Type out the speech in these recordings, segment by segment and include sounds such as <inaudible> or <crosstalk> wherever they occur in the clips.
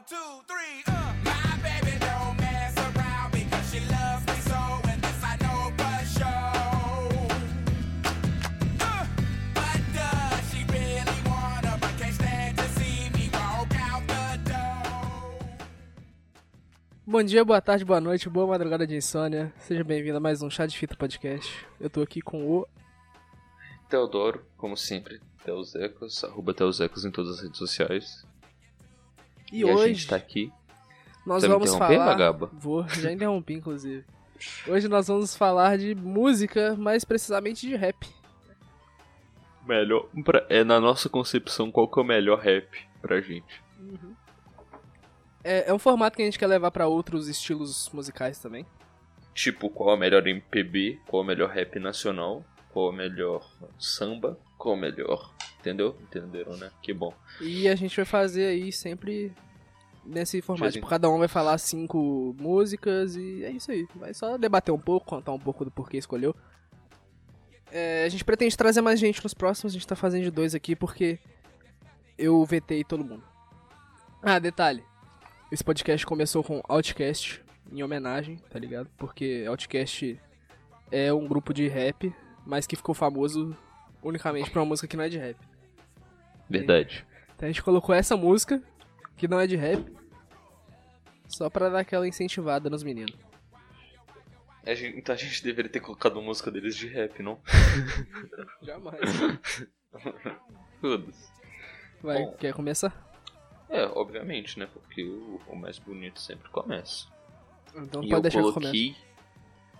One, two, three, uh. My baby don't mess around because she loves me so, and this I know for sure. Uh, but does she really wanna? But can't stand to see me walk out the door. Bom dia, boa tarde, boa noite, boa madrugada de insônia. Seja bem-vindo a mais um Chá de Fita Podcast. Eu tô aqui com o. Teodoro, como sempre, Teusecos, arroba Teusecos em todas as redes sociais. E, E, a hoje gente tá aqui. nós Você me vamos falar. Magaba? Vou, já <laughs> interrompi, inclusive. Hoje nós vamos falar de música, mais precisamente de rap. Melhor. pra- é na nossa concepção qual que é o melhor rap pra gente. É, é um formato que a gente quer levar pra outros estilos musicais também. Tipo, qual é o melhor MPB, qual é o melhor rap nacional, qual é o melhor samba, qual é o melhor. Entendeu? Entenderam, né? Que bom. E a gente vai fazer aí sempre nesse formato. Tipo, cada um vai falar cinco músicas e é isso aí. Vai só debater um pouco, contar um pouco do porquê escolheu. É, a gente pretende trazer mais gente nos próximos, a gente tá fazendo de dois aqui porque eu vetei todo mundo. Ah, detalhe. Esse podcast começou com Outcast em homenagem, tá ligado? Porque Outcast é um grupo de rap, mas que ficou famoso unicamente pra uma música que não é de rap. Verdade. Então a gente colocou essa música, que não é de rap, só pra dar aquela incentivada nos meninos. A gente- então a gente deveria ter colocado uma música deles de rap, não? <laughs> Jamais. <laughs> Foda-se. Vai, Bom. quer começar? É, obviamente, né? Porque o, o mais bonito sempre começa. Então E pode eu deixar que eu coloquei.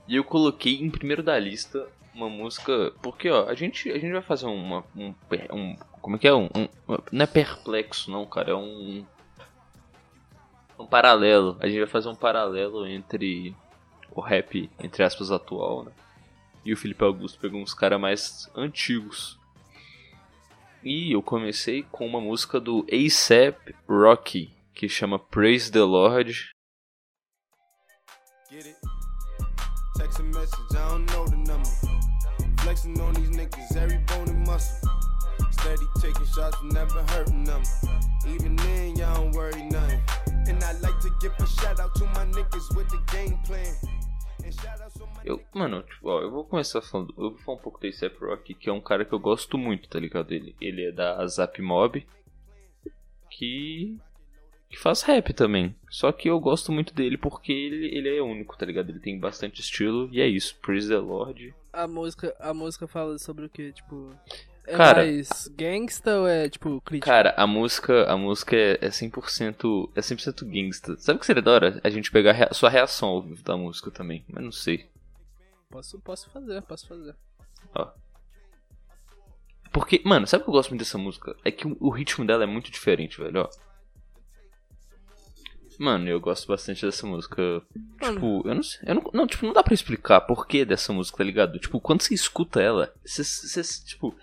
E eu coloquei em primeiro da lista uma música. Porque, ó, a gente, a gente vai fazer uma. Um, um- como é que é? Um, um- não é perplexo, não, cara. É um. Um paralelo. A gente vai fazer um paralelo entre o rap, entre aspas, atual, né? E o Felipe Augusto pegou uns caras mais antigos. E eu comecei com uma música do ASAP Rocky, que chama Praise the Lord. Get it? Text a message, I don't know the number. Flexing on these niggas, every bone and muscle. Steady taking shots, never hurting them. Even then, y'all don't worry nothing. And I like to give a shout out to my niggas with the game plan. Eu, mano, tipo, ó, eu vou começar falando. Eu vou falar um pouco do A$AP Rocky, que é um cara que eu gosto muito, tá ligado? Ele, ele é da Zap Mob, que. que faz rap também. Só que eu gosto muito dele porque ele, ele é único, tá ligado? Ele tem bastante estilo e é isso. Praise the Lord. A música, a música fala sobre o que, tipo. É Cara- mais gangsta ou é, tipo, crítica? Cara, a música, a música é, é 100%. É 100% gangsta. Sabe o que seria da hora? A gente pegar a rea- sua reação ao vivo da música também. Mas não sei. Posso, posso fazer, posso fazer. Ó. Porque, mano, sabe o que eu gosto muito dessa música? É que o, o ritmo dela é muito diferente, velho, ó. Mano, eu gosto bastante dessa música. Tipo, eu não sei. Eu não, não, tipo, não dá pra explicar porquê dessa música, tá ligado? Tipo, quando você escuta ela, você, você, tipo.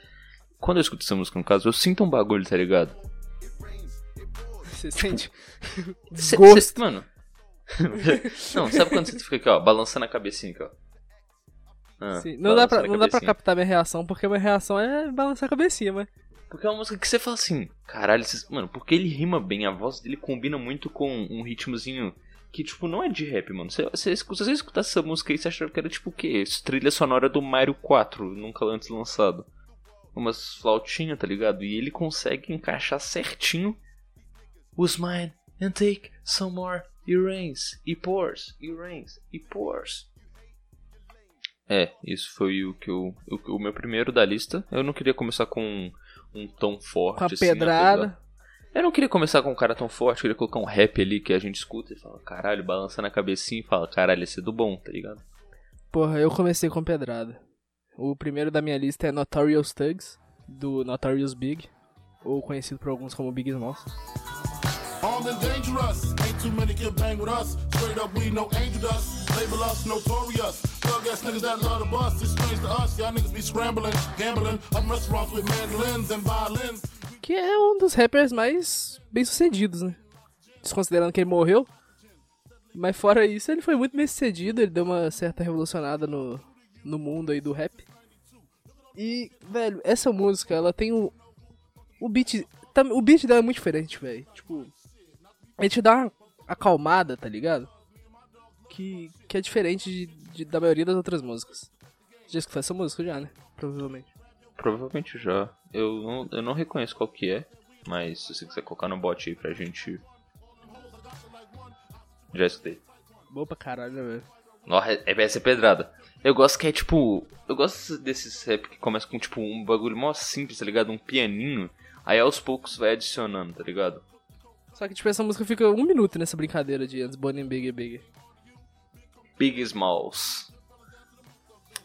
Quando eu escuto essa música, no caso, eu sinto um bagulho, tá ligado? Você sente Cê- desgosto. cê- mano. <laughs> não, sabe quando você fica aqui, ó, balançando a cabecinha aqui, ó. Ah, Sim, Não, dá pra, não dá pra captar minha reação, porque minha reação é balançar a cabecinha, mas. Porque é uma música que você fala assim, caralho, mano, porque ele rima bem, a voz dele combina muito com um ritmozinho que, tipo, não é de rap, mano. Você, você, se você escutasse essa música aí, você achava que era tipo o quê? Trilha sonora do Mario 4, nunca antes lançado. Umas flautinhas, tá ligado? E ele consegue encaixar certinho os mine and take some more e rains, e pours, e rains, e pours. É, isso foi o que eu. O, o meu primeiro da lista. Eu não queria começar com um, tom forte. Com a assim, pedrada. Eu não queria começar com um cara tão forte, eu queria colocar um rap ali que a gente escuta e fala, caralho, balança na cabecinha e fala, caralho, esse é do bom, tá ligado? Porra, eu comecei com pedrada. O primeiro da minha lista é Notorious Thugs, do Notorious Big, ou conhecido por alguns como Big Smalls. Armed and dangerous. Ain't too many can bang with us. Straight up, we no angel dust. Label us notorious. Thug ass niggas that love the bus. It's strange to us. Y'all niggas be scrambling, gambling. Up restaurants with mandolins and violins. Que é um dos rappers mais bem sucedidos, né? Desconsiderando que ele morreu. Mas fora isso, ele foi muito bem sucedido, ele deu uma certa revolucionada no, no mundo aí do rap. E, velho, essa música, ela tem o. O beat. tá- O beat dela é muito diferente, velho. Tipo. Ele te dá uma acalmada, tá ligado? Que, que é diferente de, de- da maioria das outras músicas. Já escutou essa música já, né? Provavelmente. Provavelmente já. Eu não, eu não reconheço qual que é, mas se você quiser colocar no bot aí pra gente. Já escutei. Boa pra caralho, velho? Nossa, é, é essa é pedrada. Eu gosto que é tipo. Eu gosto desses rap que começa com tipo um bagulho mó simples, tá ligado? Um pianinho. Aí aos poucos vai adicionando, tá ligado? Só que, tipo, essa música fica um minuto nessa brincadeira de antes Bonnie Bigger Bigger. Big Smalls.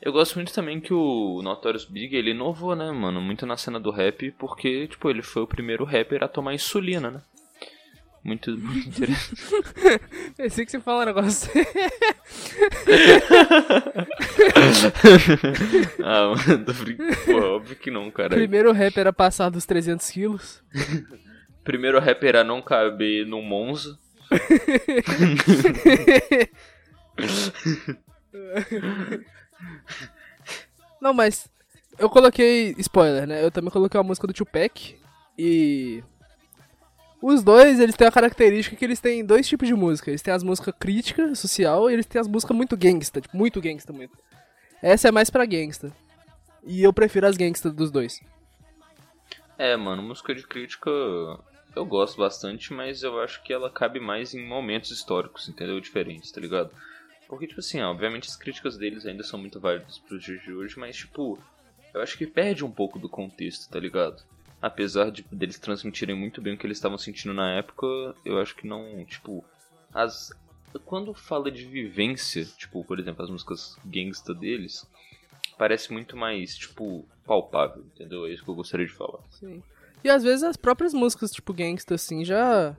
Eu gosto muito também que o Notorious Big, ele inovou, né, mano? Muito na cena do rap, porque, tipo, ele foi o primeiro rapper a tomar insulina, né? Muito, muito interessante. <laughs> Pensei que você fala um negócio. <laughs> ah, mano, tô brincando. Óbvio que não, cara. Primeiro rapper a passar dos 300 quilos. Primeiro rapper a não caber no Monza. <laughs> <laughs> Não, mas eu coloquei spoiler, né? Eu também coloquei uma música do Tupac e os dois, eles têm a característica que eles têm dois tipos de música. Eles têm as músicas crítica, social, e eles têm as músicas muito gangsta, tipo, muito gangsta, muito. Essa é mais pra gangsta. E eu prefiro as gangsta dos dois. É, mano, música de crítica eu gosto bastante, mas eu acho que ela cabe mais em momentos históricos, entendeu? Diferentes, tá ligado? Porque, tipo assim, ó, obviamente as críticas deles ainda são muito válidas pros dias de hoje, mas, tipo, eu acho que perde um pouco do contexto, tá ligado? Apesar de deles transmitirem muito bem o que eles estavam sentindo na época, eu acho que não, tipo, as quando fala de vivência, tipo, por exemplo, as músicas gangsta deles, parece muito mais, tipo, palpável, entendeu? É isso que eu gostaria de falar. Sim. E às vezes as próprias músicas, tipo, gangsta, assim, já.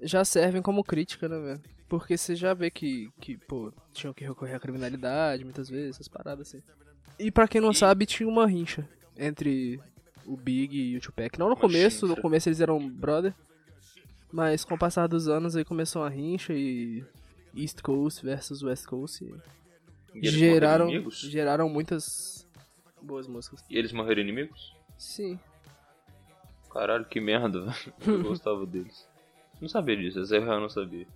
já servem como crítica, né, velho? Porque você já vê que, que, pô, tinham que recorrer à criminalidade muitas vezes, essas paradas assim. E pra quem não sabe, tinha uma rincha entre o Big e o Tupac. Não no começo, no começo eles eram brother. Mas com o passar dos anos aí começou a rincha e. East Coast versus West Coast. E E geraram, geraram muitas boas músicas. E eles morreram inimigos? Sim. Caralho, que merda, velho. Eu <laughs> gostava deles. Não sabia disso, essa eu não sabia.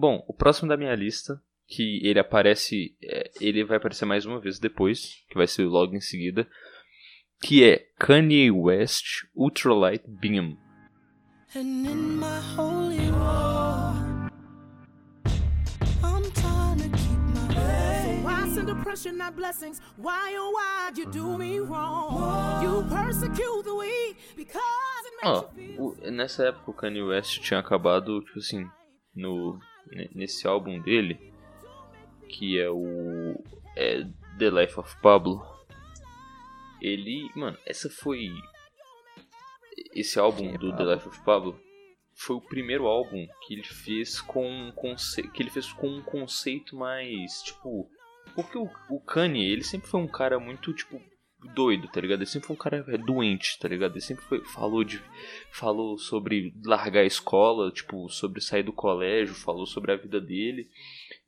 Bom, o próximo da minha lista, que ele aparece. é, ele vai aparecer mais uma vez depois, que vai ser logo em seguida. Que é Kanye West Ultralight Beam. And in my holy war, I'm trying to keep my faith. Why send oppression, not blessings? Why, oh, why you do me wrong? You persecute the weak because it makes Ó, you feel. nessa época o Kanye West tinha acabado, tipo assim, no, nesse álbum dele, que é o é The Life of Pablo. Ele, mano, essa foi esse álbum do The Life of Pablo foi o primeiro álbum que ele fez com um que ele fez com um conceito mais, tipo, porque o, o Kanye, ele sempre foi um cara muito, tipo, doido, tá ligado? Ele sempre foi um cara doente, tá ligado? Ele sempre foi, falou de falou sobre largar a escola, tipo, sobre sair do colégio, falou sobre a vida dele.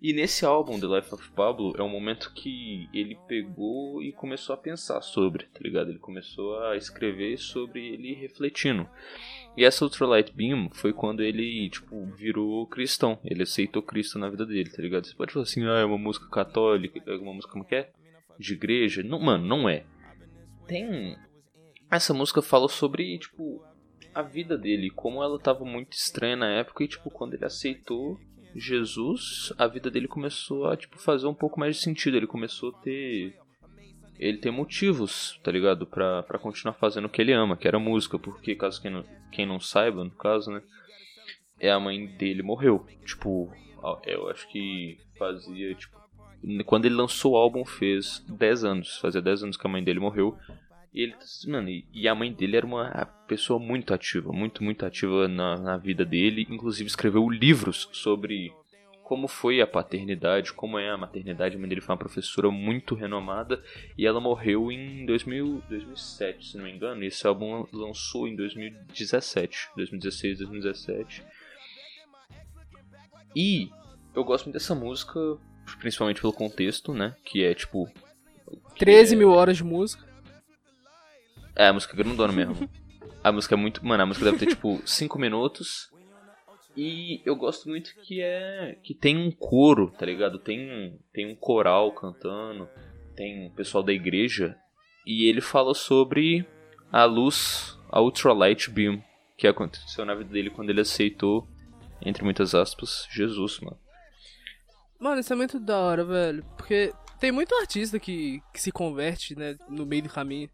E nesse álbum, The Life of Pablo, é um momento que ele pegou e começou a pensar sobre, tá ligado? Ele começou a escrever sobre ele refletindo. E essa Ultralight Beam foi quando ele, tipo, virou cristão. Ele aceitou Cristo na vida dele, tá ligado? Você pode falar assim, ah, é uma música católica, é uma música como que é? De igreja. Não, mano, não é. Tem. Essa música fala sobre, tipo, a vida dele, como ela tava muito estranha na época e, tipo, quando ele aceitou Jesus, a vida dele começou a, tipo, fazer um pouco mais de sentido. Ele começou a ter. Ele tem motivos, tá ligado? Pra, continuar fazendo o que ele ama, que era música. Porque, caso quem não, quem não saiba, no caso, né? É a mãe dele morreu. Tipo, eu acho que fazia, tipo. Quando ele lançou o álbum, fez 10 anos. Fazia 10 anos que a mãe dele morreu. E ele, mano, e- a mãe dele era uma pessoa muito ativa, muito, muito ativa na, na vida dele. Inclusive escreveu livros sobre como foi a paternidade, como é a maternidade. A mãe dele foi uma professora muito renomada e ela morreu em 2000, 2007, se não me engano. E esse álbum lançou em 2017, 2016, 2017. E eu gosto muito dessa música, principalmente pelo contexto, né? Que é tipo. que 13 é- mil horas de música. é, a música é grandona mesmo. <laughs> A música é muito. Mano, a música deve ter tipo 5 minutos. E eu gosto muito que é. que tem um coro, tá ligado? Tem um, tem um coral cantando, tem um pessoal da igreja. E ele fala sobre a luz, a Ultralight Beam, que aconteceu na vida dele quando ele aceitou, entre muitas aspas, Jesus, mano. Mano, isso é muito da hora, velho. Porque tem muito artista que, que se converte, né, no meio do caminho.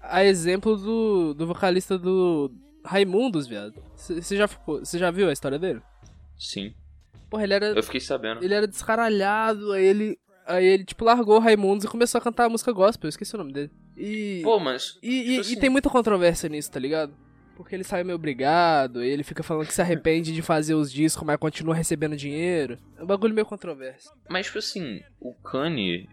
A exemplo do, do vocalista do Raimundos, viado. Você já, ficou- cê já viu a história dele? Sim, Porra, ele era, eu fiquei sabendo. ele era descaralhado, aí ele, aí ele, tipo, largou o Raimundos e começou a cantar a música gospel, eu esqueci o nome dele. E, Pô, mas. e, e- tipo e assim- tem muita controvérsia nisso, tá ligado? Porque ele saiu meio obrigado, ele fica falando que se arrepende de fazer os discos, mas continua recebendo dinheiro. É um bagulho meio controverso. Mas, tipo assim, o Kanye,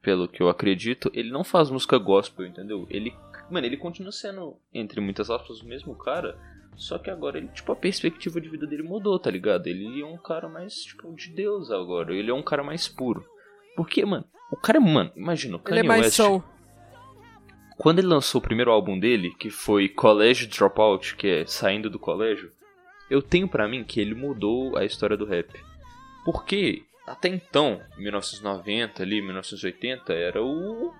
pelo que eu acredito, ele não faz música gospel, entendeu? Ele, mano, ele continua sendo, entre muitas aspas, o mesmo cara, só que agora ele, tipo, a perspectiva de vida dele mudou, tá ligado? Ele é um cara mais, tipo, de Deus agora, ele é um cara mais puro. Porque, mano, o cara, mano, imagina, o Kanye ele é mais West. Quando ele lançou o primeiro álbum dele, que foi College Dropout, que é Saindo do Colégio, eu tenho pra mim que ele mudou a história do rap. Porque até então, 1990 ali, 1980, era o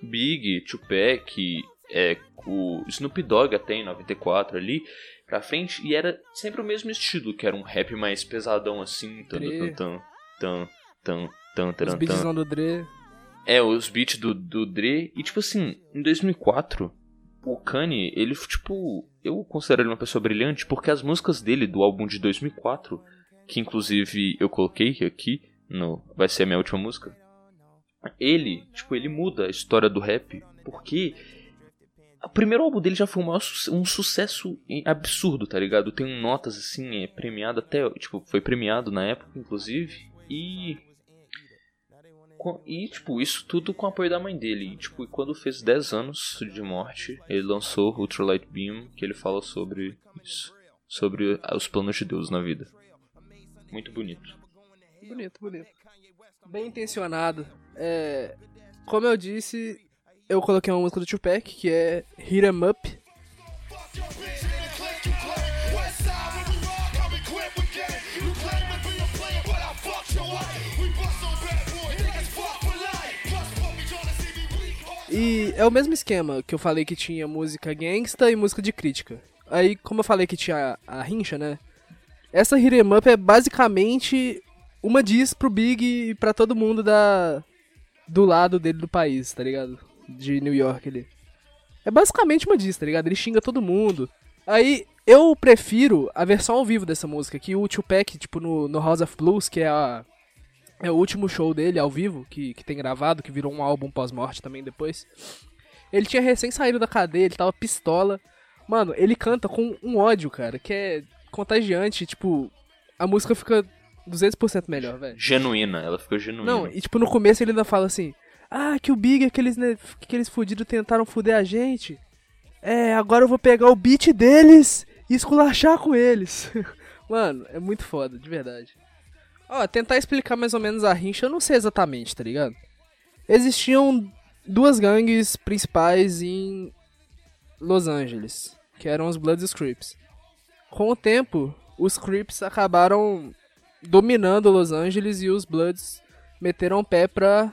Big, Tupac, é, o Snoop Dogg até em 94 ali pra frente, e era sempre o mesmo estilo, que era um rap mais pesadão assim, tan tan tan tan tan Os tan tan beats tan do Dre. É, os beats do, do Dre. E, tipo assim, em 2004, o Kanye, ele, tipo, eu considero ele uma pessoa brilhante porque as músicas dele do álbum de 2004, que inclusive eu coloquei aqui, no vai ser a minha última música, ele, tipo, ele muda a história do rap porque o primeiro álbum dele já foi um, maior um sucesso absurdo, tá ligado? Tem notas assim, é premiado até, tipo, foi premiado na época, inclusive, e E, tipo, isso tudo com o apoio da mãe dele. E, tipo, quando fez 10 anos de morte, ele lançou Ultralight Beam, que ele fala sobre isso. Sobre os planos de Deus na vida. Muito bonito. Bonito, bonito. Bem intencionado. É, como eu disse, eu coloquei uma música do Tupac, que é Hit 'em Up. E é o mesmo esquema que eu falei que tinha música gangsta e música de crítica. Aí, como eu falei que tinha a, a rincha, né? Essa Hit 'em Up é basicamente uma diz pro Big e pra todo mundo da do lado dele do país, tá ligado? De New York ali. É basicamente uma diz, tá ligado? Ele xinga todo mundo. Aí eu prefiro a versão ao vivo dessa música, que o Tupac, tipo, no, no House of Blues, que é a é o último show dele ao vivo, que, que tem gravado, que virou um álbum pós-morte também depois. Ele tinha recém saído da cadeia, ele tava pistola. Mano, ele canta com um ódio, cara, que é contagiante, tipo, a música fica 200% melhor, velho. Genuína, ela ficou genuína. Não, e tipo, no começo ele ainda fala assim: Ah, que o Big, aqueles, né, aqueles fudidos tentaram fuder a gente. É, agora eu vou pegar o beat deles e esculachar com eles. <laughs> Mano, é muito foda, de verdade. Ó, tentar explicar mais ou menos a rincha, eu não sei exatamente, tá ligado? Existiam duas gangues principais em Los Angeles, que eram os Bloods e os Crips. Com o tempo, os Crips acabaram dominando Los Angeles e os Bloods meteram o pé pra,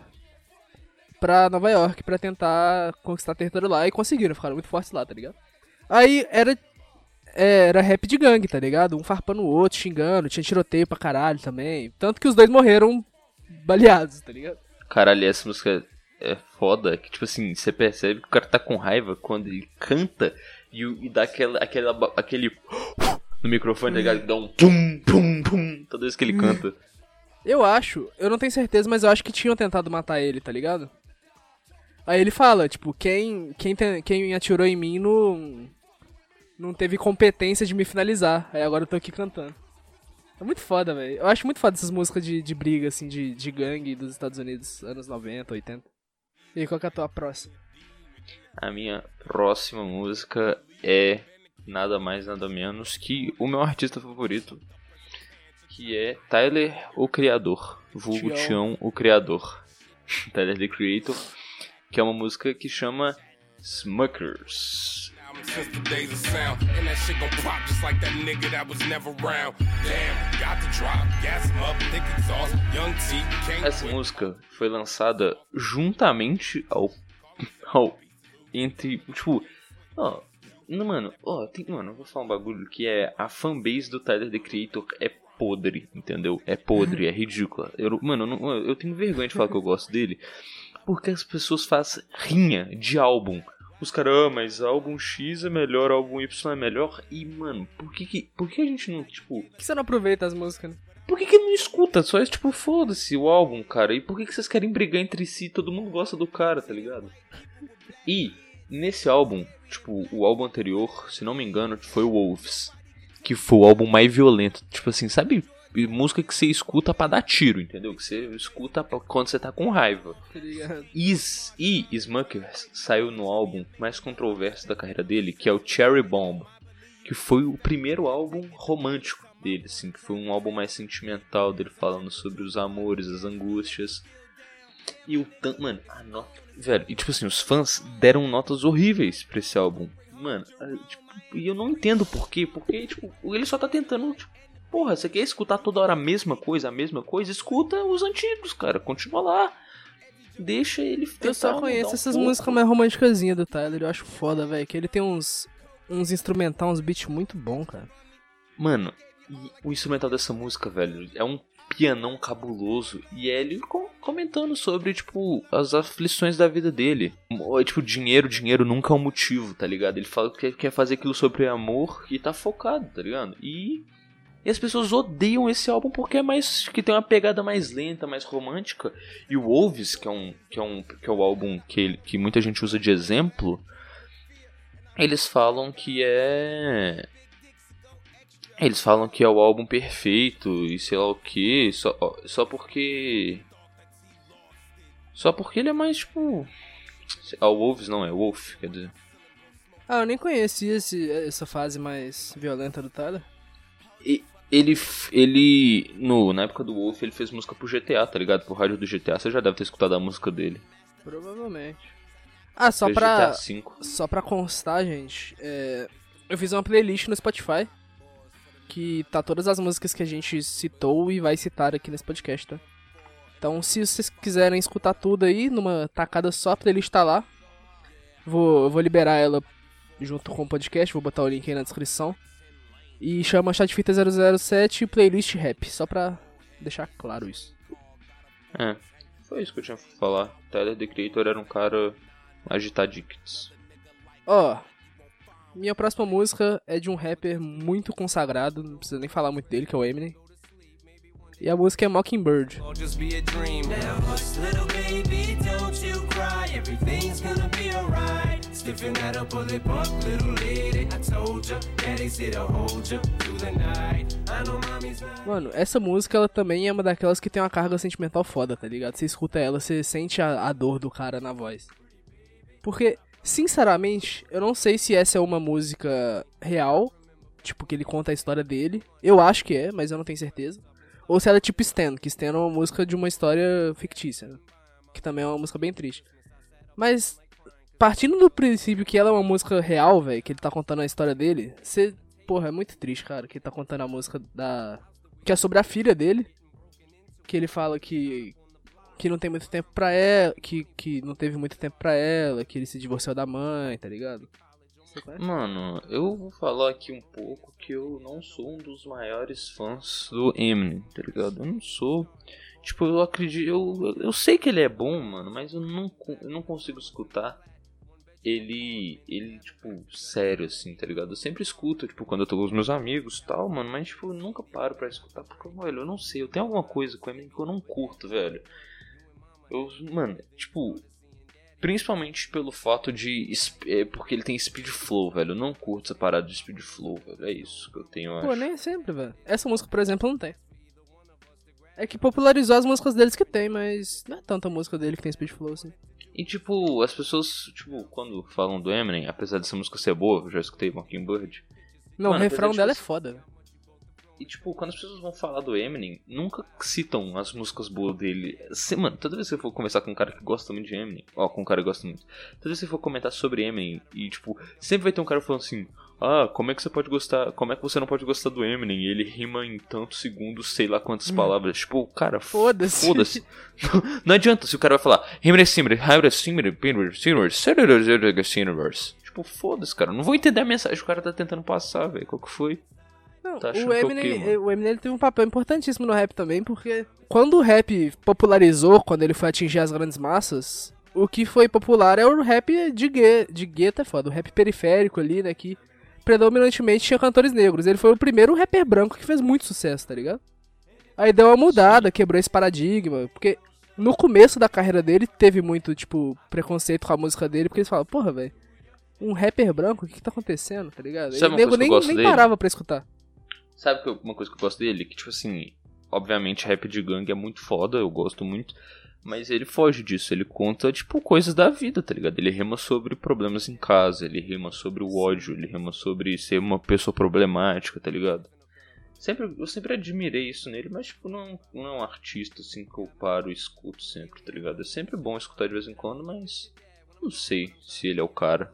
pra Nova York pra tentar conquistar território lá e conseguiram, ficaram muito fortes lá, tá ligado? Aí era, era rap de gangue, tá ligado? Um farpando o outro, xingando, tinha tiroteio pra caralho também. Tanto que os dois morreram baleados, tá ligado? Caralho, essa música é foda, que tipo assim, você percebe que o cara tá com raiva quando ele canta e, e dá aquela, aquela, aquele no microfone, tá ligado? Que dá um pum, pum, pum, toda vez que ele canta. Eu acho, eu não tenho certeza, mas eu acho que tinham tentado matar ele, tá ligado? Aí ele fala, tipo, quem, quem, tem- quem atirou em mim não, não teve competência de me finalizar. Aí agora eu tô aqui cantando. É muito foda, velho. Eu acho muito foda essas músicas de, de briga, assim, de, de gangue dos Estados Unidos, anos 90, 80. E qual que é a tua próxima? A minha próxima música é nada mais nada menos que o meu artista favorito, que é Tyler, o Criador, vulgo. Tião, o Criador. Tyler, the Creator, que é uma música que chama Smuckers. Since the days of sound. And that shit gon' pop just like that nigga that was never around. Damn, got the drop, gas him up, thick exhaust, young T, can't Essa música foi lançada juntamente ao. ao entre. Tipo. Ó. não, mano, ó, tem, mano, eu vou falar um bagulho que é. A fanbase do Tyler the Creator é podre, entendeu? É podre, é ridícula. Eu, mano, eu, não- eu tenho vergonha de falar que eu gosto dele. Porque as pessoas fazem rinha de álbum. Os caras, ah, mas álbum X é melhor, álbum Y é melhor. E, mano, por que, que, por que a gente não, tipo, Por que você não aproveita as músicas, né? por que, que não escuta? Só é tipo, foda-se o álbum, cara. E por que, que vocês querem brigar entre si? Todo mundo gosta do cara, tá ligado? E nesse álbum, tipo, o álbum anterior, se não me engano, foi o Wolves. Que foi o álbum mais violento. Tipo assim, sabe? Música que você escuta pra dar tiro, entendeu? Que você escuta pra- quando você tá com raiva. Tá? Is, e Smuckers saiu no álbum mais controverso da carreira dele, que é o Cherry Bomb, que foi o primeiro álbum romântico dele, assim, que foi um álbum mais sentimental dele falando sobre os amores, as angústias. E o tan... mano, a nota, velho, e tipo assim, os fãs deram notas horríveis pra esse álbum. Mano, ah, tipo, e eu não entendo por quê, porque tipo, ele só tá tentando, tipo, porra, você quer escutar toda hora a mesma coisa, a mesma coisa? Escuta os antigos, cara, continua lá. Deixa ele Eu só conheço um essas pouco. músicas mais românticazinhas do Tyler, eu acho foda, velho. Que ele tem uns, uns instrumental, uns beats muito bom, cara. Mano, o instrumental dessa música, velho, é um pianão cabuloso. E é ele co- comentando sobre, tipo, as aflições da vida dele. Mo- Tipo, dinheiro, dinheiro nunca é um motivo, tá ligado? Ele fala que quer fazer aquilo sobre amor e tá focado, tá ligado? E. E as pessoas odeiam esse álbum porque é mais. que tem uma pegada mais lenta, mais romântica. E o Wolves, que é um. que é um. que é o álbum que, ele, que muita gente usa de exemplo. Eles falam que é. Eles falam que é o álbum perfeito e sei lá o que, só, só porque. Só porque ele é mais tipo. Ah, o Wolves não, é Wolf, quer dizer. Ah, eu nem conhecia esse, essa fase mais violenta do Tyler. Ele, ele no, na época do Wolf, ele fez música pro GTA, tá ligado? Pro rádio do GTA, você já deve ter escutado a música dele. Provavelmente. Ah, só fez pra, só pra constar, gente, é, eu fiz uma playlist no Spotify que tá todas as músicas que a gente citou e vai citar aqui nesse podcast, tá? Então, se vocês quiserem escutar tudo aí, numa tacada só, a playlist tá lá. Vou, vou liberar ela junto com o podcast, vou botar o link aí na descrição. E chama Chat Fita 007 Playlist Rap, só pra deixar claro isso. É, foi isso que eu tinha pra falar. Tyler The Creator era um cara agitadicts. Ó, minha próxima música é de um rapper muito consagrado, não precisa nem falar muito dele, que é o Eminem. E a música é Mockingbird. Won't little lady. I told ya, hold ya through the night. Mano, essa música ela também é uma daquelas que tem uma carga sentimental foda, tá ligado? Você escuta ela, você sente a, a dor do cara na voz. Porque, sinceramente, eu não sei se essa é uma música real, tipo, que ele conta a história dele. Eu acho que é, mas eu não tenho certeza. Ou se ela é tipo Stan, que Stan é uma música de uma história fictícia, né? Que também é uma música bem triste. Mas, partindo do princípio que ela é uma música real, velho, que ele tá contando a história dele, você. Porra, é muito triste, cara, que ele tá contando a música da. Que é sobre a filha dele. Que ele fala que. Que não tem muito tempo pra ela. Que, que não teve muito tempo pra ela. Que ele se divorciou da mãe, tá ligado? Mano, eu vou falar aqui um pouco que eu não sou um dos maiores fãs do Eminem, tá ligado? Eu não sou. Tipo, eu acredito. Eu, eu sei que ele é bom, mano, mas eu não, eu não consigo escutar ele. Ele, tipo, sério, assim, tá ligado? Eu sempre escuto, tipo, quando eu tô com os meus amigos e tal, mano, mas, tipo, eu nunca paro pra escutar, porque, velho, eu não sei. Eu tenho alguma coisa com Eminem que eu não curto, velho. Eu, mano, tipo, Principalmente pelo fato de. é, porque ele tem speed flow, velho. Eu não curto essa parada de speed flow, velho. É isso que eu tenho, eu Pô, acho. nem sempre, velho. Essa música, por exemplo, não tem. É que popularizou as músicas deles que tem, mas não é tanta música dele que tem speed flow assim. E tipo, as pessoas, tipo, quando falam do Eminem, apesar dessa música ser boa, eu já escutei Mockingbird. Não, Mano, o refrão de dela é você- foda, velho. E, tipo, quando as pessoas vão falar do Eminem, nunca citam as músicas boas dele. Mano, toda vez que você for conversar com um cara que gosta muito de Eminem, ó, com um cara que gosta muito, toda vez que você for comentar sobre Eminem, e, tipo, sempre vai ter um cara falando assim, ah, como é que você pode gostar, como é que você não pode gostar do Eminem? Ele rima em tantos segundos, sei lá quantas palavras. Tipo, cara, Foda-se. Foda-se. Não, <laughs> não adianta se o cara vai falar, Tipo, foda-se, cara. Não vou entender a mensagem que o cara tá tentando passar, velho. Qual que foi? Não, Tá o que Eminem, mano? o Eminem teve um papel importantíssimo no rap também, porque quando o rap popularizou, quando ele foi atingir as grandes massas, o que foi popular é o rap de, gue de gueto, é foda, o rap periférico ali, né, que predominantemente tinha cantores negros. Ele foi o primeiro rapper branco que fez muito sucesso, tá ligado? Aí deu uma mudada, quebrou esse paradigma, porque no começo da carreira dele teve muito, tipo, preconceito com a música dele, porque eles falavam, porra, velho, um rapper branco, o que que tá acontecendo, tá ligado? Sabe nego nem, nem dele? parava pra escutar. Sabe uma coisa que eu gosto dele? Que, tipo assim, obviamente rap de gangue é muito foda, eu gosto muito. Mas ele foge disso, ele conta, tipo, coisas da vida, tá ligado? Ele rima sobre problemas em casa, ele rima sobre o ódio, ele rima sobre ser uma pessoa problemática, tá ligado? Sempre, eu sempre admirei isso nele, mas, tipo, não, não é um artista, assim, que eu paro e escuto sempre, tá ligado? É sempre bom escutar de vez em quando, mas não sei se ele é o cara.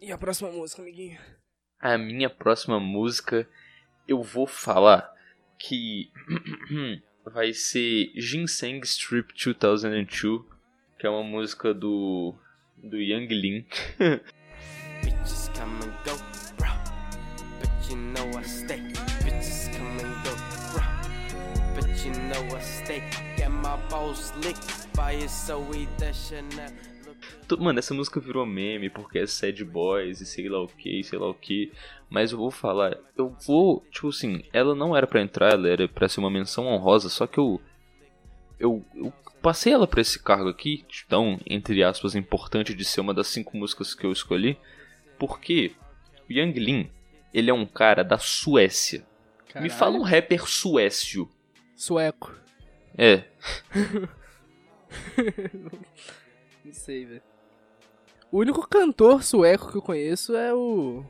E a próxima música, amiguinho? A minha próxima música, eu vou falar que <clears throat> vai ser Ginseng Strip 2002, que é uma música do do Yang Lin. <laughs> Mano, essa música virou meme porque é sad boys e sei lá o que, sei lá o que. Mas eu vou falar, eu vou, tipo assim, ela não era pra entrar, ela era pra ser uma menção honrosa, só que eu. Eu, eu passei ela pra esse cargo aqui, tão, entre aspas, importante de ser uma das cinco músicas que eu escolhi, porque o Yang Lin, ele é um cara da Suécia. Me fala um rapper suécio. Sueco. É, <laughs> Não sei, velho. O único cantor sueco que eu conheço é o.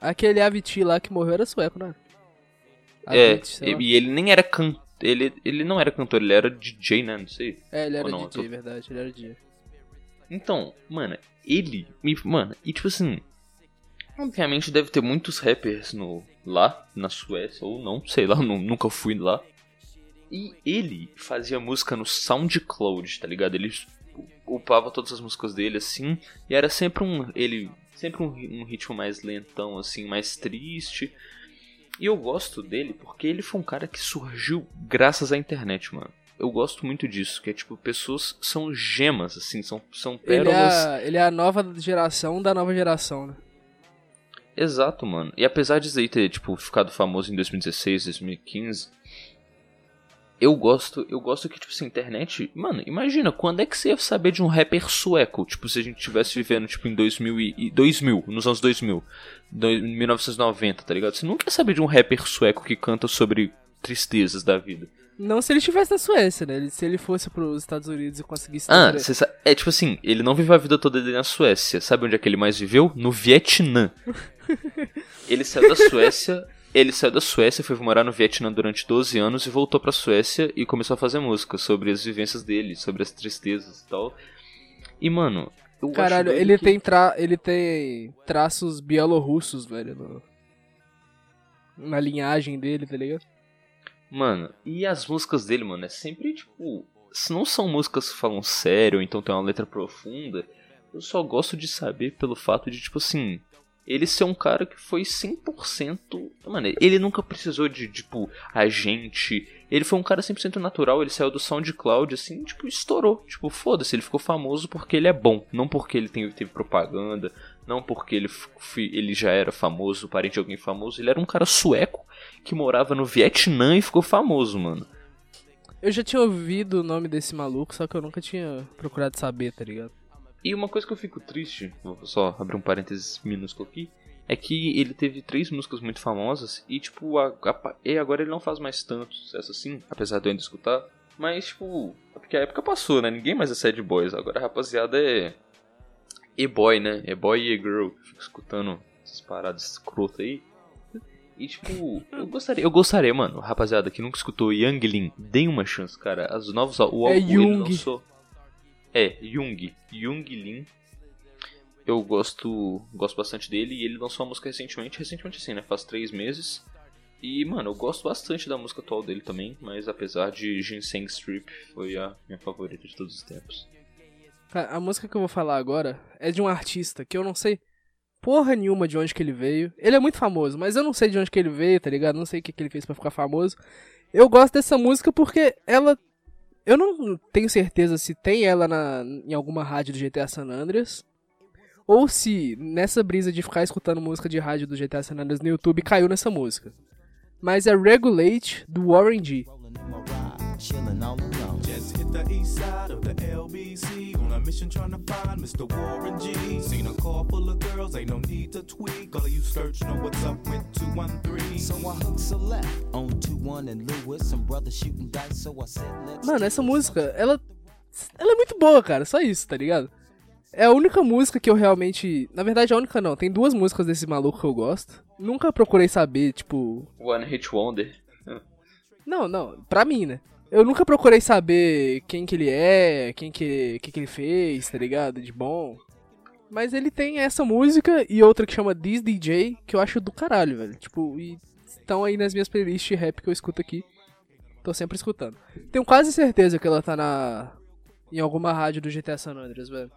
Aquele Avicii lá que morreu era sueco, né? é, Avicii, lá. e ele nem era cantor. Ele, ele não era cantor, ele era DJ, né? Não sei. É, ele era não, DJ, tô- verdade, ele era DJ. Então, mano, ele. Me, mano, e tipo assim. Obviamente deve ter muitos rappers no, lá, na Suécia, ou não, sei lá, <laughs> nu- nunca fui lá. E ele fazia música no SoundCloud, tá ligado? Ele upava todas as músicas dele assim, e era sempre um. Ele. Sempre um, um ritmo mais lentão, assim, mais triste. E eu gosto dele porque ele foi um cara que surgiu graças à internet, mano. Eu gosto muito disso, que é tipo, pessoas são gemas, assim, são, são Ele pérolas. é, a, ele é a nova geração da nova geração, né? Exato, mano. E apesar disso aí ter, tipo, ficado famoso em 2016, 2015, eu gosto, eu gosto que, tipo assim, internet. Mano, imagina, quando é que você ia saber de um rapper sueco? Tipo, se a gente tivesse vivendo, tipo, em 2000 e, e 2000, nos anos 2000, do- 1990, tá ligado? Você nunca ia saber de um rapper sueco que canta sobre tristezas da vida. Não se ele estivesse na Suécia, né? Se ele fosse pros Estados Unidos e conseguisse. Ah, sa- é tipo assim, ele não viveu a vida toda dele na Suécia. Sabe onde é que ele mais viveu? No Vietnã. <laughs> ele saiu da Suécia, ele saiu da Suécia, foi morar no Vietnã durante 12 anos e voltou pra Suécia e começou a fazer música sobre as vivências dele, sobre as tristezas e tal. E mano, eu acho Caralho, doido ele que- tem, tra... ele tem traços bielorrussos, velho. no- Na linhagem dele, tá ligado? Mano, e as músicas dele, mano, é sempre tipo. Se não são músicas que falam sério, ou então tem uma letra profunda, eu só gosto de saber pelo fato de, tipo assim. Ele ser um cara que foi 100%. Mano, ele nunca precisou de, tipo, agente. Ele foi um cara 100% natural. Ele saiu do SoundCloud, assim, tipo, estourou. Tipo, foda-se, ele ficou famoso porque ele é bom. Não porque ele tem- teve propaganda. Não porque ele, ele já era famoso, parente de alguém famoso. Ele era um cara sueco que morava no Vietnã e ficou famoso, mano. Eu já tinha ouvido o nome desse maluco, só que eu nunca tinha procurado saber, tá ligado? E uma coisa que eu fico triste, vou só abrir um parênteses minúsculo aqui, é que ele teve três músicas muito famosas e, tipo, a, a- e agora ele não faz mais tanto sucesso assim, apesar de eu ainda escutar. Mas, tipo, é porque a época passou, né? Ninguém mais é sad boys, agora a rapaziada é e-boy, né? E-boy e e-girl. Fico escutando essas paradas escrotas aí. E tipo, eu gostaria, eu gostaria, mano, rapaziada que nunca escutou Young Lin, deem uma chance, cara. As novos o É álbum ele Jung. lançou. É, Jung, Jung Lin. Eu gosto, gosto bastante dele e ele lançou uma música recentemente, recentemente assim, né? Faz três meses. E, mano, eu gosto bastante da música atual dele também, mas apesar de Ginseng Strip, foi a minha favorita de todos os tempos. Cara, a música que eu vou falar agora é de um artista que eu não sei porra nenhuma de onde que ele veio. Ele é muito famoso, mas eu não sei de onde que ele veio, tá ligado? Não sei o que, que ele fez pra ficar famoso. Eu gosto dessa música porque ela. Eu não tenho certeza se tem ela na, em alguma rádio do GTA San Andreas. Ou se nessa brisa de ficar escutando música de rádio do GTA San Andreas no YouTube caiu nessa música. Mas é Regulate do Warren G. Just hit the east side of the a mission trying to find Mr. Warren G. Seen a car full of girls, ain't no need to tweak. All of you search know what's up with 213. So I on 2-1 and Lewis. Some brothers shooting dice, so I said let's Mano, essa música, ela. Ela é muito boa, cara. Só isso, tá ligado? É a única música que eu realmente. Na verdade, a única não. Tem duas músicas desse maluco que eu gosto. Nunca procurei saber, tipo. One Hit Wonder. Não, não. Pra mim, né? Eu nunca procurei saber quem que ele é, quem que, que, que ele fez, tá ligado? De bom. Mas ele tem essa música e outra que chama This DJ, que eu acho do caralho, velho. Tipo, e estão aí nas minhas playlists de rap que eu escuto aqui. Tô sempre escutando. Tenho quase certeza que ela tá na. em alguma rádio do GTA San Andreas, velho.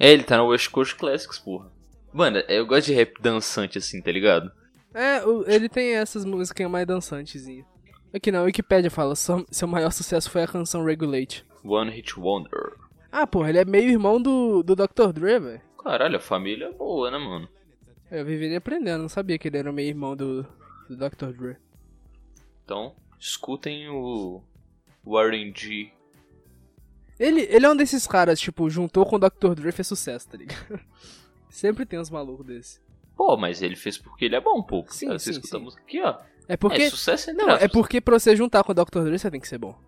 É, ele tá no West Coast Classics, porra. Mano, eu gosto de rap dançante assim, tá ligado? É, ele tem essas músicas mais dançantezinhas. Aqui na Wikipedia fala, seu, maior sucesso foi a canção Regulate. One Hit Wonder. Ah, porra, ele é meio irmão do, do Dr. Dre, velho. Caralho, a família é boa, né, mano? Eu viveria aprendendo, não sabia que ele era meio irmão do, do Dr. Dre. Então, escutem o Warren G. Ele, ele é um desses caras, tipo, juntou com o Dr. Dre e fez sucesso, tá ligado? <laughs> Sempre tem uns malucos desse. Pô, mas ele fez porque ele é bom, pô. Sim, Cara, Você sim, escuta sim. a música aqui, ó. É porque. É sucesso entre não, é porque pra você juntar com o Dr. Dre você tem que ser bom.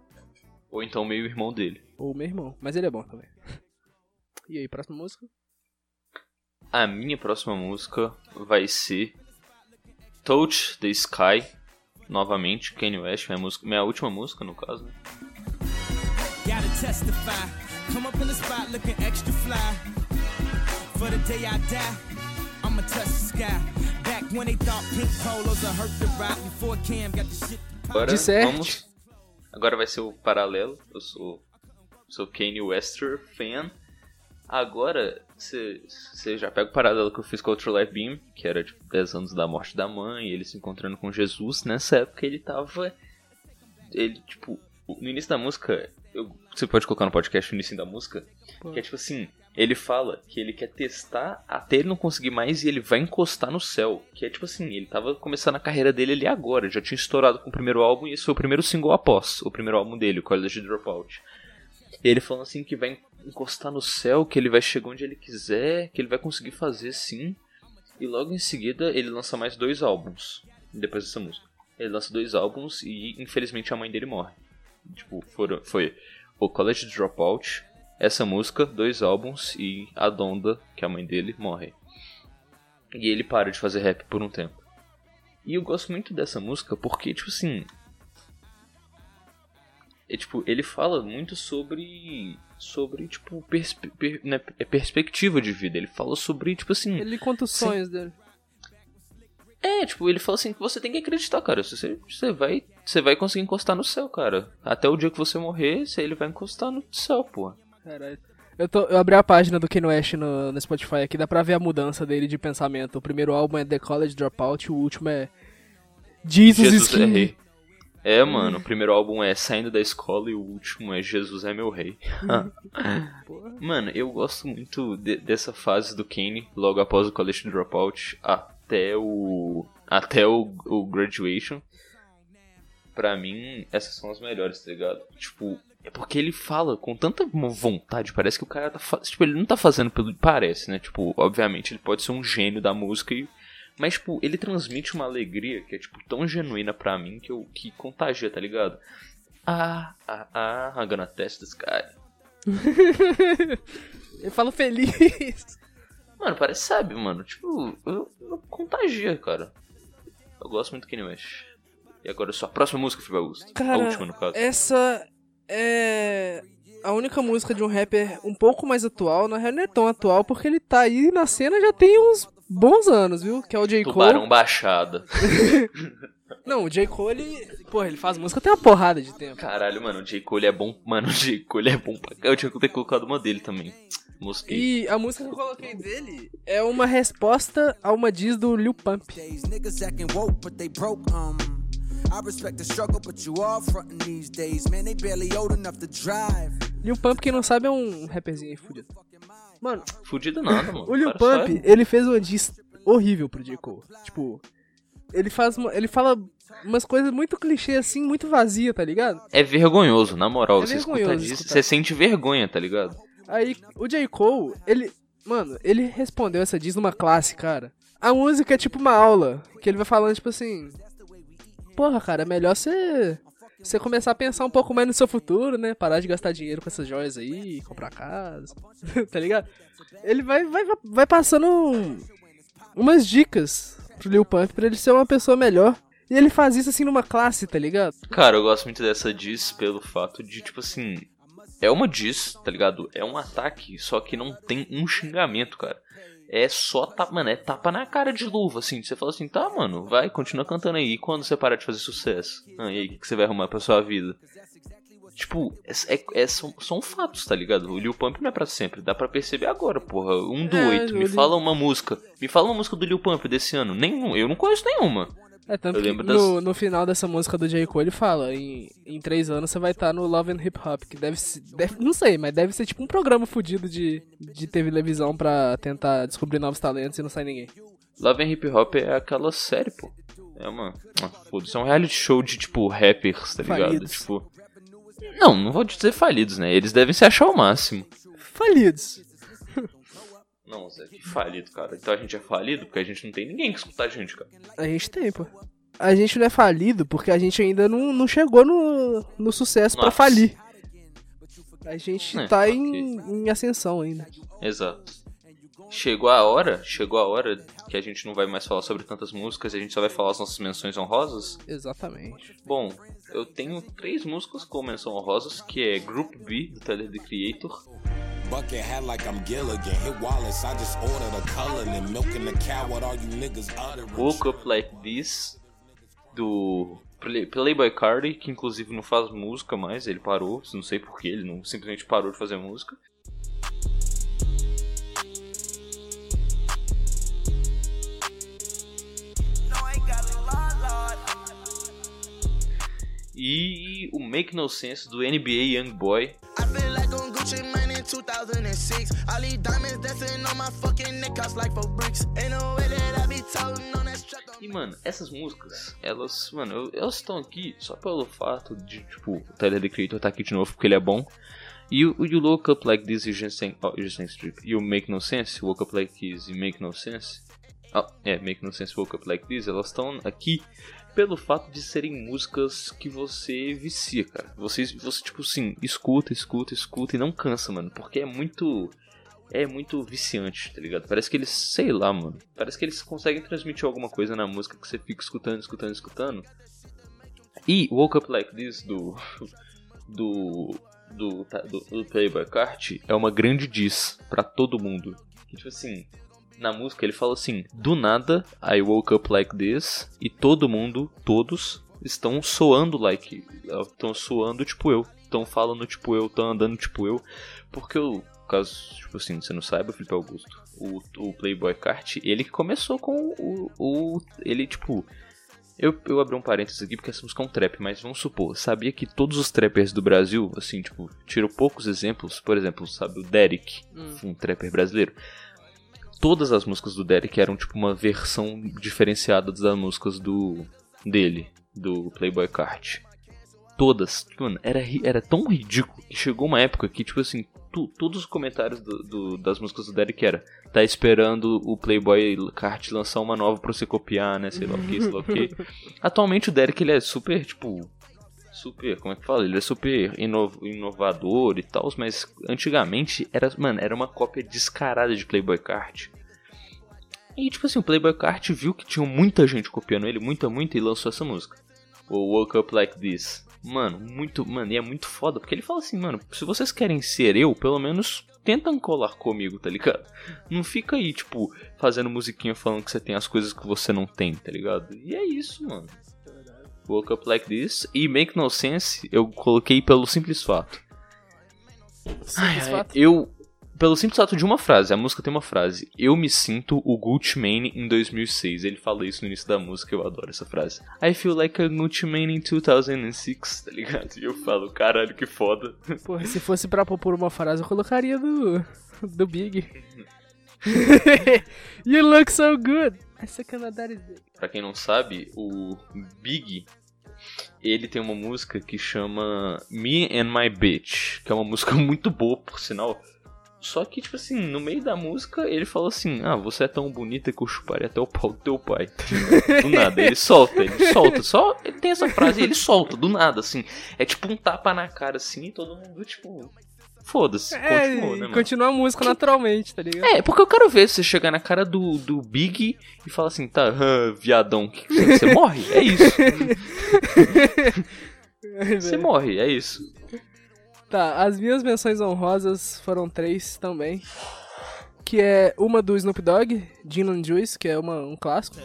Ou então meio irmão dele. Ou meu irmão, mas ele é bom também. <laughs> E aí, próxima música? A minha próxima música vai ser Touch the Sky. Novamente, Kanye West, minha, música, minha última música, no caso, né? Agora De certo. vamos. Agora vai ser o paralelo. Eu sou. Sou Kanye Wester fan. Agora, você já pega o paralelo que eu fiz com o True Life Beam, que era tipo 10 anos da morte da mãe, ele se encontrando com Jesus. Nessa época ele tava. Ele, tipo, no início da música. eu- você pode colocar no podcast o início da música. Que é tipo assim: ele fala que ele quer testar até ele não conseguir mais e ele vai encostar no céu. Que é tipo assim: ele tava começando a carreira dele ali agora, já tinha estourado com o primeiro álbum e esse foi o primeiro single após o primeiro álbum dele, o College Dropout. E ele falando assim que vai encostar no céu, que ele vai chegar onde ele quiser, que ele vai conseguir fazer sim. E logo em seguida ele lança mais dois álbuns depois dessa música. Ele lança dois álbuns e infelizmente a mãe dele morre. Tipo, foram, foi o College Dropout, essa música, dois álbuns e a Donda, que é a mãe dele, morre. E ele para de fazer rap por um tempo. E eu gosto muito dessa música porque, tipo assim. É, tipo, ele fala muito sobre. Sobre, tipo, perspe- per- né, é perspectiva de vida. Ele fala sobre, tipo assim. Ele conta os sonhos dele. É, tipo, ele fala assim que você tem que acreditar, cara. Você, você, vai, você vai conseguir encostar no céu, cara. Até o dia que você morrer, ele vai encostar no céu, pô. Caralho. Eu, tô, eu abri a página do Kanye West no, no Spotify aqui, dá pra ver a mudança dele de pensamento. O primeiro álbum é The College Dropout, o último é Jesus, is Jesus é King. rei. É, mano, o primeiro álbum é Saindo da Escola e o último é Jesus é Meu Rei. <laughs> mano, eu gosto muito de- dessa fase do Kanye, logo após o College Dropout, até o. até o, o Graduation. Pra mim, essas são as melhores, tá ligado? Tipo, é porque ele fala com tanta vontade, parece que o cara tá fazendo. Tipo, ele não tá fazendo pelo. Parece, né? Tipo, obviamente, ele pode ser um gênio da música e. Mas, tipo, ele transmite uma alegria que é, tipo, tão genuína pra mim que, eu, que contagia, tá ligado? Ah, ah, ah, I'm gonna test this guy. <laughs> Ele fala feliz. Mano, parece, sabe, mano? Tipo, eu, eu contagia, cara. Eu gosto muito do Kanye West. E agora sua próxima música, Felipe Augusto. a Cara, última, no caso. essa é a única música de um rapper um pouco mais atual. Na real, não é tão atual, porque ele tá aí na cena já tem uns bons anos, viu? Que é o J. Cole. Tubarão Baixada. <laughs> Não, o J. Cole, ele, porra, ele faz música tem uma porrada de tempo. Caralho, mano, o J. Cole é bom. Mano, o J. Cole é bom pra Eu tinha que ter colocado uma dele também. Mosquei. E a música que eu coloquei dele é uma resposta a uma diz do Lil Pump. Niggas acting woke, but they broke. I respect the struggle, but you all frontin' these days. Man, they barely old enough to drive. Lil Pump, quem não sabe, é um rapperzinho aí fudido. Mano, Fudido nada, mano. <laughs> o Lil só Pump, ele fez uma diz horrível pro J. Cole. Tipo, ele faz uma, ele fala umas coisas muito clichê assim, muito vazia, tá ligado? É vergonhoso, na moral. É você escuta disso, você sente vergonha, tá ligado? Aí, o J. Cole, ele. Mano, ele respondeu essa diz numa classe, cara. A música é tipo uma aula. Que ele vai falando, tipo assim. Porra, cara, é melhor você. Você começar a pensar um pouco mais no seu futuro, né? Parar de gastar dinheiro com essas joias aí, comprar casa. <laughs> tá ligado? Ele vai, vai, vai passando um- umas dicas pro Lil Pump pra ele ser uma pessoa melhor. E ele faz isso assim numa classe, tá ligado? Cara, eu gosto muito dessa diss pelo fato de, tipo assim. É uma diss, tá ligado? É um ataque, só que não tem um xingamento, cara. É só tapa, mano, é tapa na cara de luva, assim. Você fala assim, tá, mano, vai, continua cantando aí. E quando você parar de fazer sucesso? Ah, e aí, o que você vai arrumar pra sua vida? Tipo, é, é- são, são fatos, tá ligado? O Lil Pump não é pra sempre, dá pra perceber agora, porra. Um do É, oito, me fala uma música. Me fala uma música do Lil Pump desse ano. Nenhum, eu não conheço nenhuma. É, tanto que lembro das- no, no final dessa música do J. Cole ele fala, em, em três anos você vai estar no Love and Hip Hop, que deve ser, deve, não sei, mas deve ser tipo um programa fudido de, de televisão pra tentar descobrir novos talentos e não sai ninguém. Love and Hip Hop é aquela série, pô. É uma. ah, Foda-se, é um reality show de, tipo, rappers, tá ligado? Falidos. Tipo. Não, não vou dizer falidos, né? Eles devem se achar o máximo. Falidos. Não, Zé, que falido, cara. Então a gente é falido porque a gente não tem ninguém que escutar a gente, cara. A gente tem, pô. A gente não é falido porque a gente ainda não, não chegou no, no sucesso pra Nossa. falir. A gente É, tá ok. em, em ascensão ainda. Exato. Chegou a hora, chegou a hora que a gente não vai mais falar sobre tantas músicas, a gente só vai falar as nossas menções honrosas. Exatamente. Bom, eu tenho três músicas com menção honrosas, que é Group B, do Tyler, The Creator. Bucket hat like I'm Gilligan. Hit Wallace, I just ordered a color and milking the cow with all you niggas uttering. Woke Up Like This, do Play- Playboy Cardi, que inclusive não faz música mais, ele parou, não sei porquê, ele não simplesmente parou de fazer música. E o Make No Sense do NBA Young Boy. I feel like on Gucci Mane in 2006. All these diamonds dancing on my fucking neck, cost like for bricks. Ain't no way that I be toting on that strap. E, mano, essas músicas, elas, mano, elas estão aqui só pelo fato de, tipo, o Tyler The Creator tá aqui de novo porque ele é bom. E o You Look Up Like This e Jensen, oh, Jensen Strip e o Make No Sense, Woke Up Like This e Make No Sense. Ah, é, Make No Sense, Woke Up Like This, elas estão aqui pelo fato de serem músicas que você vicia, cara. Você, você tipo assim, escuta, escuta, escuta e não cansa, mano, porque é muito é muito viciante, tá ligado? Parece que eles, sei lá, mano. Parece que eles conseguem transmitir alguma coisa na música que você fica escutando, escutando, escutando. E Woke Up Like This do. <laughs> do. do, do, do Playboy Cart é uma grande diss pra todo mundo. Que, tipo assim, na música ele fala assim: Do nada, I woke up like this, e todo mundo, todos, estão soando like. Estão soando tipo eu. Estão falando tipo eu, estão andando tipo eu. Porque eu, caso, tipo assim, você não saiba, Felipe Augusto, o, o Playboy Kart, ele que começou com o. o ele, tipo. Eu, eu abri um parênteses aqui porque essa música é um trap, mas vamos supor, sabia que todos os trappers do Brasil, assim, tipo, tiro poucos exemplos, por exemplo, sabe, o Derek, Hum. um trapper brasileiro. Todas as músicas do Derek eram, tipo, uma versão diferenciada das músicas do dele, do Playboy Kart. Todas, mano, era, era tão ridículo que chegou uma época que, tipo assim, tu- todos os comentários do- do- das músicas do Derek era tá esperando o Playboy Kart lançar uma nova pra você copiar, né, sei lá o que, sei lá o que. <laughs> Atualmente o Derek, ele é super, tipo, super, como é que fala? Ele é super ino- inovador e tal, mas antigamente era, mano, era uma cópia descarada de Playboy Kart. E tipo assim, o Playboy Cart viu que tinha muita gente copiando ele, muita, muita, e lançou essa música. O Woke Up Like This. Mano, muito, mano, e é muito foda, porque ele fala assim, mano, se vocês querem ser eu, pelo menos tentam colar comigo, tá ligado? Não fica aí, tipo, fazendo musiquinha falando que você tem as coisas que você não tem, tá ligado? E é isso, mano. Woke Up Like This e Make No Sense eu coloquei pelo simples fato. Ai, ai, fato. eu. Pelo simples fato de uma frase, a música tem uma frase. Eu me sinto o Gucci Mane em 2006. Ele fala isso no início da música, eu adoro essa frase. I feel like a Gucci Mane in 2006, tá ligado? E eu falo, caralho, que foda. Porra, se fosse pra propor uma frase, eu colocaria do. do Big. <laughs> you look so good. I suck Pra quem não sabe, o Big, ele tem uma música que chama Me and My Bitch, que é uma música <laughs> muito boa, por sinal. Só que, tipo assim, no meio da música, ele fala assim, ah, você é tão bonita que eu chuparia até o pau do teu pai. <laughs> Do nada, ele solta, ele solta. Só ele tem essa frase ele solta, do nada, assim. É tipo um tapa na cara, assim, e todo mundo, tipo... Foda-se, É, continua, né, mano? continua a música naturalmente, tá ligado? É, porque eu quero ver você chegar na cara do, do Big e falar assim, tá, viadão, que que você, você <laughs> morre? É isso. Você morre, é isso. Tá, as minhas menções honrosas foram três também. Que é uma do Snoop Dogg, Gin and Juice, que é uma, um clássico.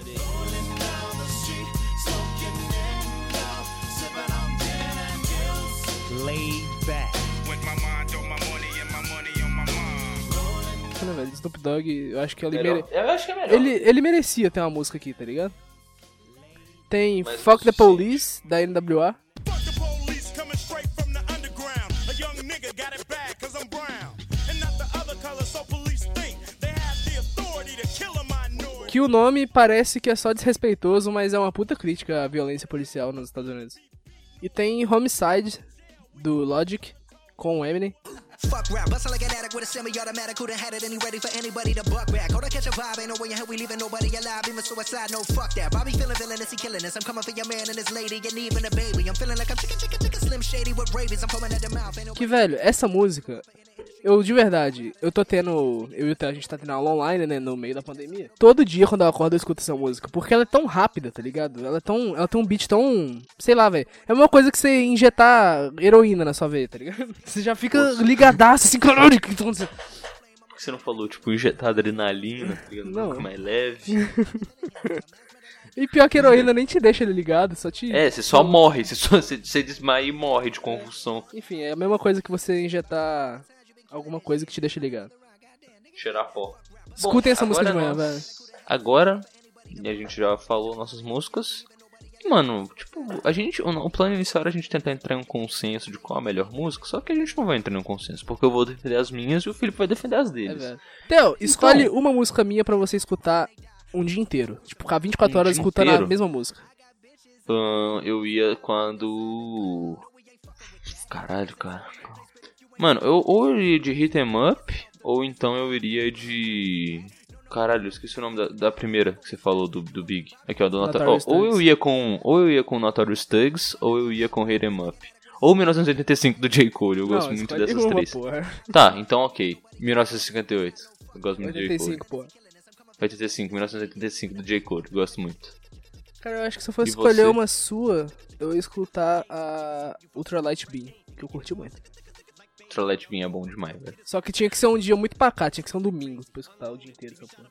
Velho? Snoop Dogg, eu acho que ele mere... Eu acho que é melhor. Ele, ele merecia ter uma música aqui, tá ligado? Tem Mas Fuck the. Police, da NWA. Que o nome parece que é só desrespeitoso, mas é uma puta crítica à violência policial nos Estados Unidos. E tem Homicide, do Logic, com o Eminem. Fuck rap, bustin' like an addict with a semi-automatic. Who done had it any ready for anybody to buck back? Hold on, catch a vibe, ain't no way in hell we leaving nobody alive. Even suicide, no fuck that. Bobby feeling villainous, he killing us. I'm coming for your man and his lady, and even a baby. I'm feeling like I'm chicken, chicken, chicken, slim shady with rabies. I'm coming at the mouth, Que, velho, essa música, eu de verdade, eu tô tendo. Eu e o Theo, a gente tá tendo aula online, né, no meio da pandemia. Todo dia quando eu acordo eu escuto essa música. Porque ela é tão rápida, tá ligado? Ela é tão. Ela tem um beat tão. Sei lá, velho. É uma coisa que você injetar heroína na sua veia, tá ligado? <laughs> Você já fica ligadaço, assim, caralho, o que tá acontecendo? Por que você não falou, tipo, injetar adrenalina, tá ligado? Não. Mais leve. <laughs> E pior que heroína nem te deixa ele ligado, só te. É, você só morre, você, só, você, você desmaia e morre de convulsão. Enfim, é a mesma coisa que você injetar alguma coisa que te deixa ligado. Cheirar pó. Escutem essa música de manhã, nós- velho. Agora, e a gente já falou nossas músicas. Mano, tipo, a gente. O, o plano inicial era a gente tentar entrar em um consenso de qual a melhor música, só que a gente não vai entrar em um consenso, porque eu vou defender as minhas e o Felipe vai defender as É, deles. Theo, escolhe Então. uma música minha pra você escutar um dia inteiro. Tipo, ficar 24 Um horas escutando inteiro? a mesma música. Eu ia quando. Caralho, cara. Mano, eu ou eu iria de Hit 'em Up, ou então eu iria de. Caralho, eu esqueci o nome da, da primeira que você falou do, do Big. Aqui, ó, do. Notorious ó, Ou eu ia com. Ou eu ia com Notorious Thugs, ou eu ia com Hit 'em Up. Ou 1985 do J. Cole, eu Não, gosto muito dessas uma, três. porra. Tá, então ok. 1958. Eu gosto muito do J. Cole. 85, porra. 85, 1985 do J. Cole, gosto muito. Cara, eu acho que se eu fosse E escolher você? uma sua, eu ia escutar a Ultralight Beam, que eu curti muito. Trollet Bean é bom demais, velho. Só que tinha que ser um dia muito pacato, tinha que ser um domingo pra escutar o dia inteiro essa porra.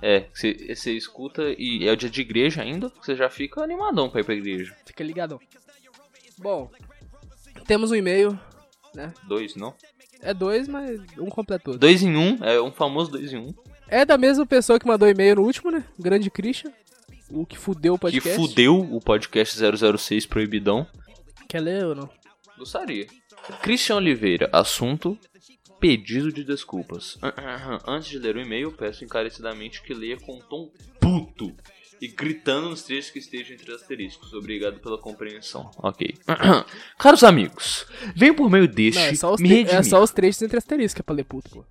É, você você escuta e é o dia de igreja ainda, você já fica animadão pra ir pra igreja. Fica ligadão. Bom, temos um e-mail, né? Dois, não? É dois, mas um completou. Dois em um, é um famoso dois em um. É da mesma pessoa que mandou e-mail no último, né? Grande Christian. O que fudeu o Que podcast. fudeu o podcast 006 Proibidão. Quer ler ou não? Gostaria. Christian Oliveira, assunto: pedido de desculpas. Antes de ler o e-mail, peço encarecidamente que leia com um tom puto e gritando nos trechos que estejam entre asteriscos. Obrigado pela compreensão. Ok. Caros amigos, venho por meio deste Não, é só os, me tre- redimir. é só os trechos entre asteriscos que é pra ler puto, pô.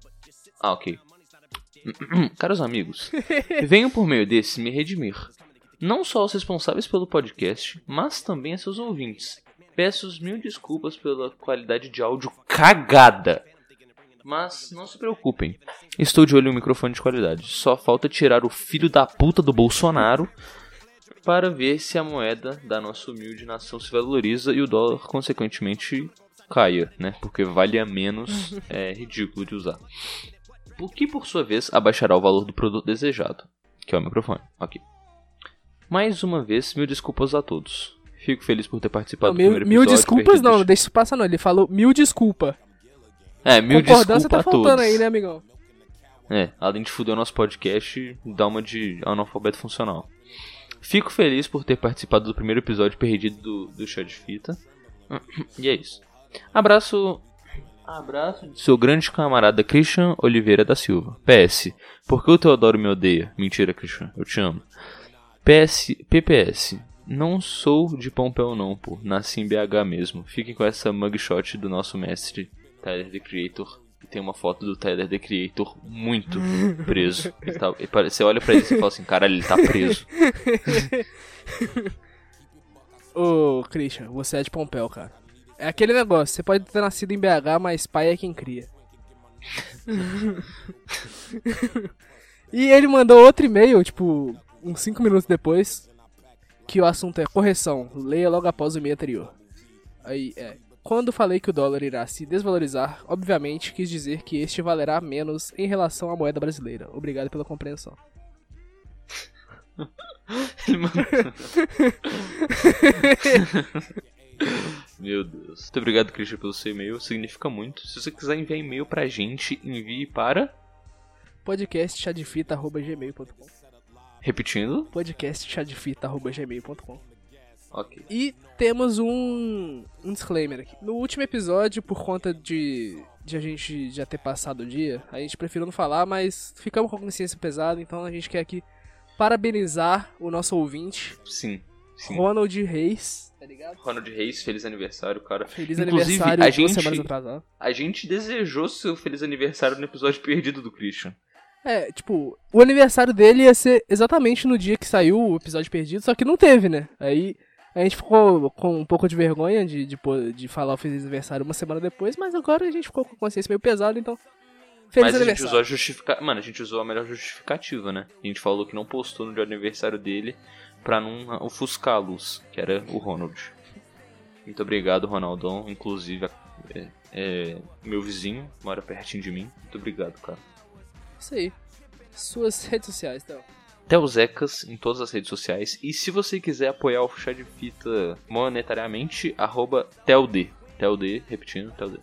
Ah, ok. Caros amigos, <laughs> venho por meio desse me redimir. Não só aos responsáveis pelo podcast, mas também a seus ouvintes. Peço mil desculpas pela qualidade de áudio cagada. Mas não se preocupem. Estou de olho em um microfone de qualidade. Só falta tirar o filho da puta do Bolsonaro para ver se a moeda da nossa humilde nação se valoriza e o dólar, consequentemente, caia, né? Porque vale a menos, <laughs> é ridículo de usar. O que, por sua vez, abaixará o valor do produto desejado, que é o microfone. Ok. Mais uma vez, mil desculpas a todos. Fico feliz por ter participado do mil, primeiro mil episódio. desculpas perdido não, de- deixa isso passar não. Ele falou mil desculpa. É, mil desculpas tá a faltando todos. aí, né, amigão? É, além de fuder o nosso podcast, dá uma de analfabeto funcional. Fico feliz por ter participado do primeiro episódio perdido do, do Chá de Fita. E é isso. Abraço. Abraço de seu grande camarada Christian Oliveira da Silva. PS. Por que o Teodoro me odeia? Mentira, Christian. Eu te amo. PS, PPS. Não sou de Pompeu não, pô. Nasci em BH mesmo. Fiquem com essa mugshot do nosso mestre, Tyler, The Creator. E tem uma foto do Tyler, The Creator, muito <laughs> preso. Ele tá- ele você olha pra ele e fala assim, caralho, ele tá preso. <laughs> Ô, Christian, você é de Pompeu, cara. É aquele negócio, você pode ter nascido em BH, mas pai é quem cria. <laughs> e ele mandou outro e-mail, tipo, uns 5 minutos depois, que o assunto é correção, leia logo após o e-mail anterior. Aí, é. Quando falei que o dólar irá se desvalorizar, obviamente quis dizer que este valerá menos em relação à moeda brasileira. Obrigado pela compreensão. <laughs> Meu Deus. Muito obrigado, Christian, pelo seu e-mail. Significa muito. Se você quiser enviar e-mail pra gente, envie para. podcastchadefita.gmail.com Repetindo. podcastchadefita.gmail.com Ok. E temos um, um disclaimer aqui. No último episódio, por conta de, de a gente já ter passado o dia, a gente preferiu não falar, mas ficamos com a consciência pesada, então a gente quer aqui parabenizar o nosso ouvinte, Sim. Sim. Ronald Reis. Tá ligado? Ronald Reis, feliz aniversário, cara. Feliz Inclusive, aniversário a gente, semanas atrasado. a gente desejou seu feliz aniversário no episódio perdido do Christian. É, tipo, o aniversário dele ia ser exatamente no dia que saiu o episódio perdido, só que não teve, né? Aí a gente ficou com um pouco de vergonha de, de, de falar o feliz aniversário uma semana depois, mas agora a gente ficou com a consciência meio pesada, então. Feliz Mas a gente aniversário. usou a justificativa. Mano, a gente usou a melhor justificativa, né? A gente falou que não postou no dia do aniversário dele pra não ofuscar a luz, que era o Ronald. Muito obrigado, Ronaldão. Inclusive, é, é, meu vizinho mora pertinho de mim. Muito obrigado, cara. Isso aí. Suas <laughs> redes sociais, então. Telzecas em todas as redes sociais. E se você quiser apoiar o Chá de Fita monetariamente, arroba TelD. TelD, repetindo, TelD.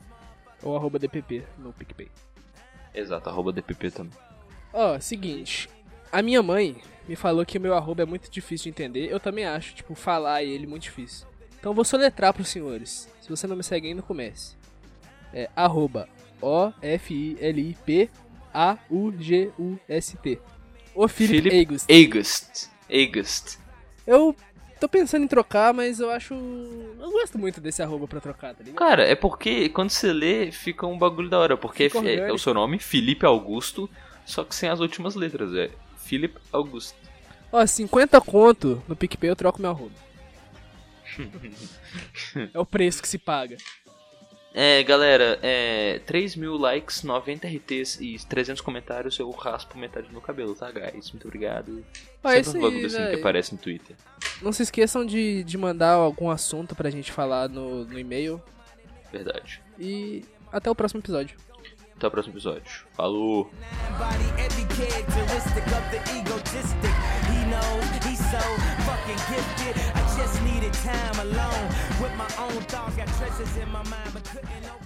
Ou arroba DPP no PicPay. Exato, arroba DPP também. Ó, seguinte. A minha mãe me falou que o meu arroba é muito difícil de entender. Eu também acho, tipo, falar ele muito difícil. Então eu vou soletrar pros senhores. Se você não me segue ainda, comece. É arroba O-F-I-L-I-P-A-U-G-U-S-T. O Philip August. August. August. Eu tô pensando em trocar, mas eu acho... Eu gosto muito desse arroba pra trocar, tá ligado? Cara, é porque quando você lê, fica um bagulho da hora. Porque é, é o seu nome, Felipe Augusto, só que sem as últimas letras. É Philip Augusto. Ó, 50 conto no PicPay eu troco meu arroba. <laughs> é o preço que se paga. É, galera, é, 3 mil likes, 90 RTs e 300 comentários, eu raspo metade do meu cabelo, tá, guys? Muito obrigado. Ah, Sempre um bagulho assim que aparece no Twitter. Não se esqueçam de, de mandar algum assunto pra gente falar no, no e-mail. Verdade. E até o próximo episódio. Até o próximo episódio. Falou! Just needed time alone with my own thoughts. Got treasures in my mind, but couldn't open